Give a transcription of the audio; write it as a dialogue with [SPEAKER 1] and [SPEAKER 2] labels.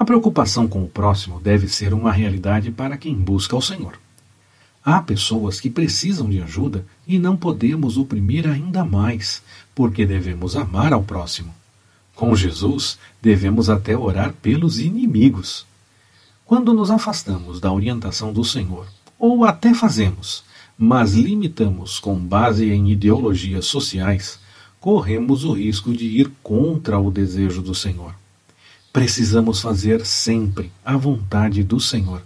[SPEAKER 1] A preocupação com o próximo deve ser uma realidade para quem busca o Senhor. Há pessoas que precisam de ajuda e não podemos oprimir ainda mais, porque devemos amar ao próximo. Com Jesus, devemos até orar pelos inimigos. Quando nos afastamos da orientação do Senhor, ou até fazemos, mas limitamos com base em ideologias sociais, corremos o risco de ir contra o desejo do Senhor. Precisamos fazer sempre a vontade do Senhor